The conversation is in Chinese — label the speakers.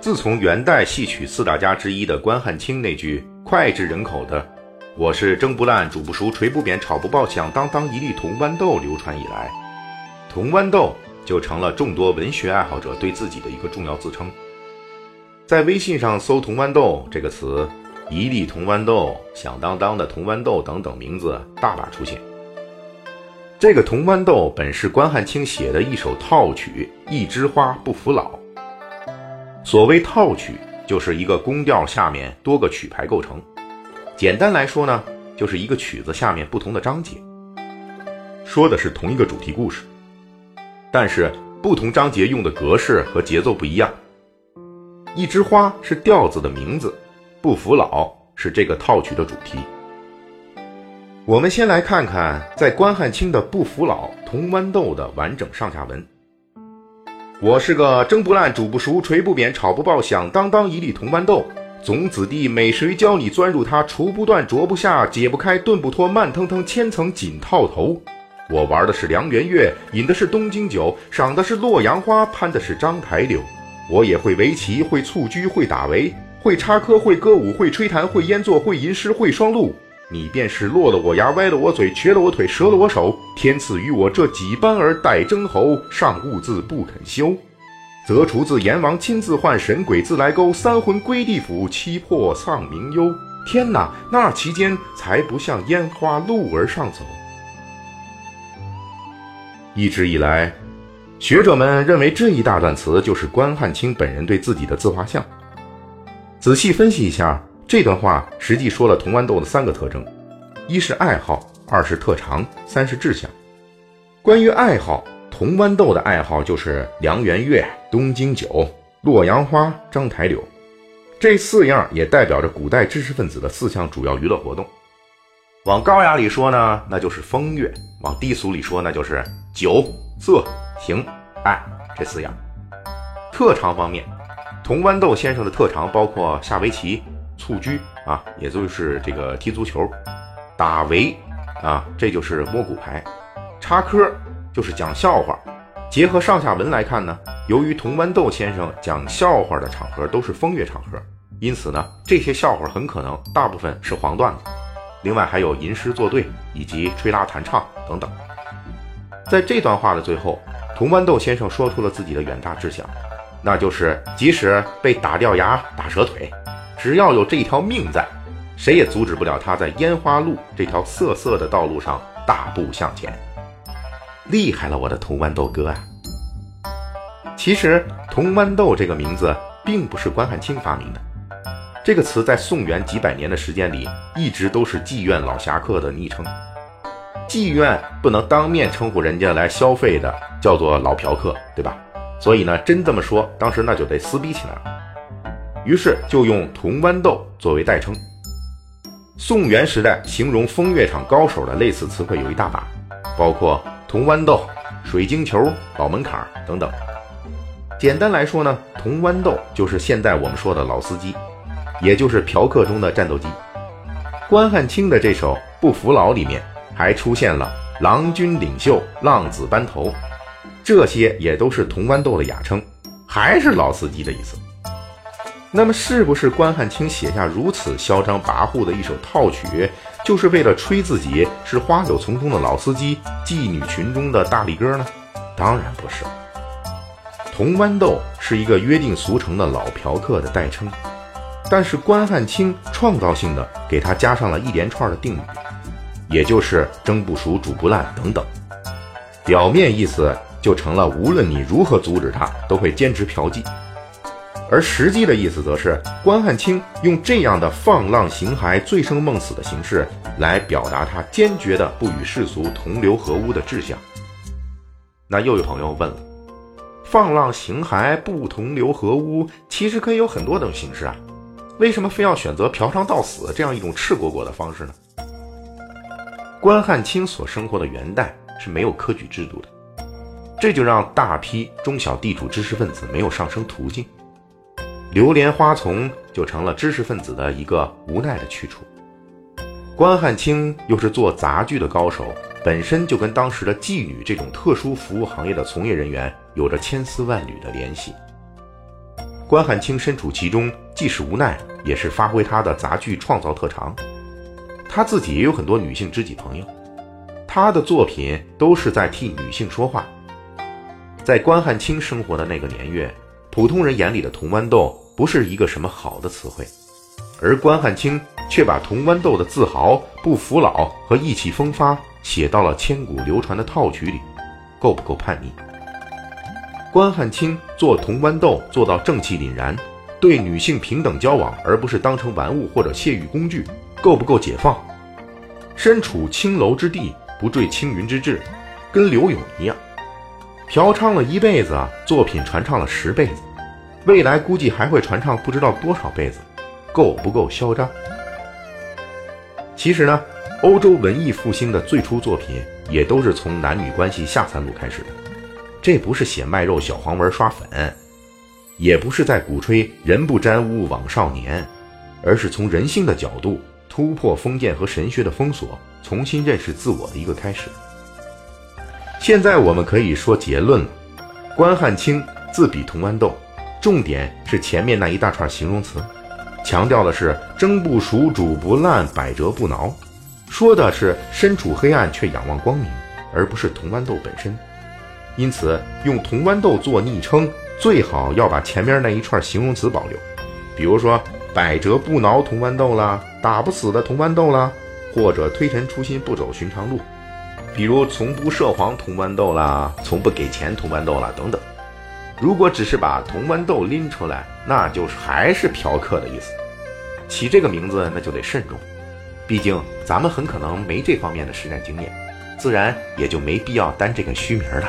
Speaker 1: 自从元代戏曲四大家之一的关汉卿那句脍炙人口的“我是蒸不烂、煮不熟、捶不扁、炒不爆、响当当一粒铜豌豆”流传以来，铜豌豆就成了众多文学爱好者对自己的一个重要自称。在微信上搜“铜豌豆”这个词，一粒铜豌豆、响当当的铜豌豆等等名字大把出现。这个铜豌豆本是关汉卿写的一首套曲《一枝花不服老》。所谓套曲，就是一个宫调下面多个曲牌构成。简单来说呢，就是一个曲子下面不同的章节，说的是同一个主题故事，但是不同章节用的格式和节奏不一样。一枝花是调子的名字，不服老是这个套曲的主题。我们先来看看在关汉卿的《不服老》同豌豆的完整上下文。我是个蒸不烂、煮不熟、捶不扁、炒不爆、响当当一粒铜豌豆。总子弟，美谁教你钻入它？锄不断、啄不下、解不开、顿不脱，慢腾腾千层紧套头。我玩的是梁元月，饮的是东京酒，赏的是洛阳花，攀的是章台柳。我也会围棋，会蹴鞠，会打围，会插科，会歌舞，会吹弹，会烟作，会吟诗，会双录。你便是落了我牙，歪了我嘴，瘸了我腿，折了我手。天赐予我这几般儿待征侯，尚兀自不肯休，则除自阎王亲自唤，神鬼自来勾，三魂归地府，七魄丧冥幽。天哪，那其间才不像烟花路儿上走。一直以来，学者们认为这一大段词就是关汉卿本人对自己的自画像。仔细分析一下。这段话实际说了铜豌豆的三个特征：一是爱好，二是特长，三是志向。关于爱好，铜豌豆的爱好就是梁元月、东京酒、洛阳花、章台柳，这四样也代表着古代知识分子的四项主要娱乐活动。往高雅里说呢，那就是风月；往低俗里说，那就是酒、色、情、爱这四样。特长方面，铜豌豆先生的特长包括下围棋。蹴鞠啊，也就是这个踢足球，打围啊，这就是摸骨牌，插科就是讲笑话。结合上下文来看呢，由于铜豌豆先生讲笑话的场合都是风月场合，因此呢，这些笑话很可能大部分是黄段子。另外还有吟诗作对以及吹拉弹唱等等。在这段话的最后，铜豌豆先生说出了自己的远大志向，那就是即使被打掉牙、打折腿。只要有这条命在，谁也阻止不了他在烟花路这条涩涩的道路上大步向前。厉害了，我的铜豌豆哥啊！其实“铜豌豆”这个名字并不是关汉卿发明的，这个词在宋元几百年的时间里，一直都是妓院老侠客的昵称。妓院不能当面称呼人家来消费的，叫做老嫖客，对吧？所以呢，真这么说，当时那就得撕逼起来了。于是就用铜豌豆作为代称。宋元时代形容风月场高手的类似词汇有一大把，包括铜豌豆、水晶球、老门槛等等。简单来说呢，铜豌豆就是现在我们说的老司机，也就是嫖客中的战斗机。关汉卿的这首《不服老》里面还出现了郎君领袖、浪子班头，这些也都是铜豌豆的雅称，还是老司机的意思。那么，是不是关汉卿写下如此嚣张跋扈的一首套曲，就是为了吹自己是花柳丛中的老司机、妓女群中的大力哥呢？当然不是。铜豌豆是一个约定俗成的老嫖客的代称，但是关汉卿创造性的给他加上了一连串的定语，也就是蒸不熟、煮不烂等等，表面意思就成了无论你如何阻止他，都会坚持嫖妓。而实际的意思则是，关汉卿用这样的放浪形骸、醉生梦死的形式来表达他坚决的不与世俗同流合污的志向。那又有朋友问了：放浪形骸、不同流合污，其实可以有很多种形式啊，为什么非要选择嫖娼到死这样一种赤果果的方式呢？关汉卿所生活的元代是没有科举制度的，这就让大批中小地主知识分子没有上升途径。流连花丛就成了知识分子的一个无奈的去处。关汉卿又是做杂剧的高手，本身就跟当时的妓女这种特殊服务行业的从业人员有着千丝万缕的联系。关汉卿身处其中，既是无奈，也是发挥他的杂剧创造特长。他自己也有很多女性知己朋友，他的作品都是在替女性说话。在关汉卿生活的那个年月，普通人眼里的铜豌豆不是一个什么好的词汇，而关汉卿却把铜豌豆的自豪、不服老和意气风发写到了千古流传的套曲里，够不够叛逆？关汉卿做铜豌豆做到正气凛然，对女性平等交往，而不是当成玩物或者泄欲工具，够不够解放？身处青楼之地，不坠青云之志，跟刘勇一样。嫖娼了一辈子，作品传唱了十辈子，未来估计还会传唱不知道多少辈子，够不够嚣张？其实呢，欧洲文艺复兴的最初作品也都是从男女关系下三路开始的，这不是写卖肉小黄文刷粉，也不是在鼓吹人不沾污枉少年，而是从人性的角度突破封建和神学的封锁，重新认识自我的一个开始。现在我们可以说结论了：关汉卿自比同豌豆，重点是前面那一大串形容词，强调的是蒸不熟、煮不烂、百折不挠，说的是身处黑暗却仰望光明，而不是铜豌豆本身。因此，用铜豌豆做昵称，最好要把前面那一串形容词保留，比如说百折不挠铜豌豆啦，打不死的铜豌豆啦，或者推陈出新、不走寻常路。比如从不涉黄铜豌豆啦，从不给钱铜豌豆啦等等。如果只是把铜豌豆拎出来，那就是还是嫖客的意思。起这个名字那就得慎重，毕竟咱们很可能没这方面的实战经验，自然也就没必要担这个虚名了。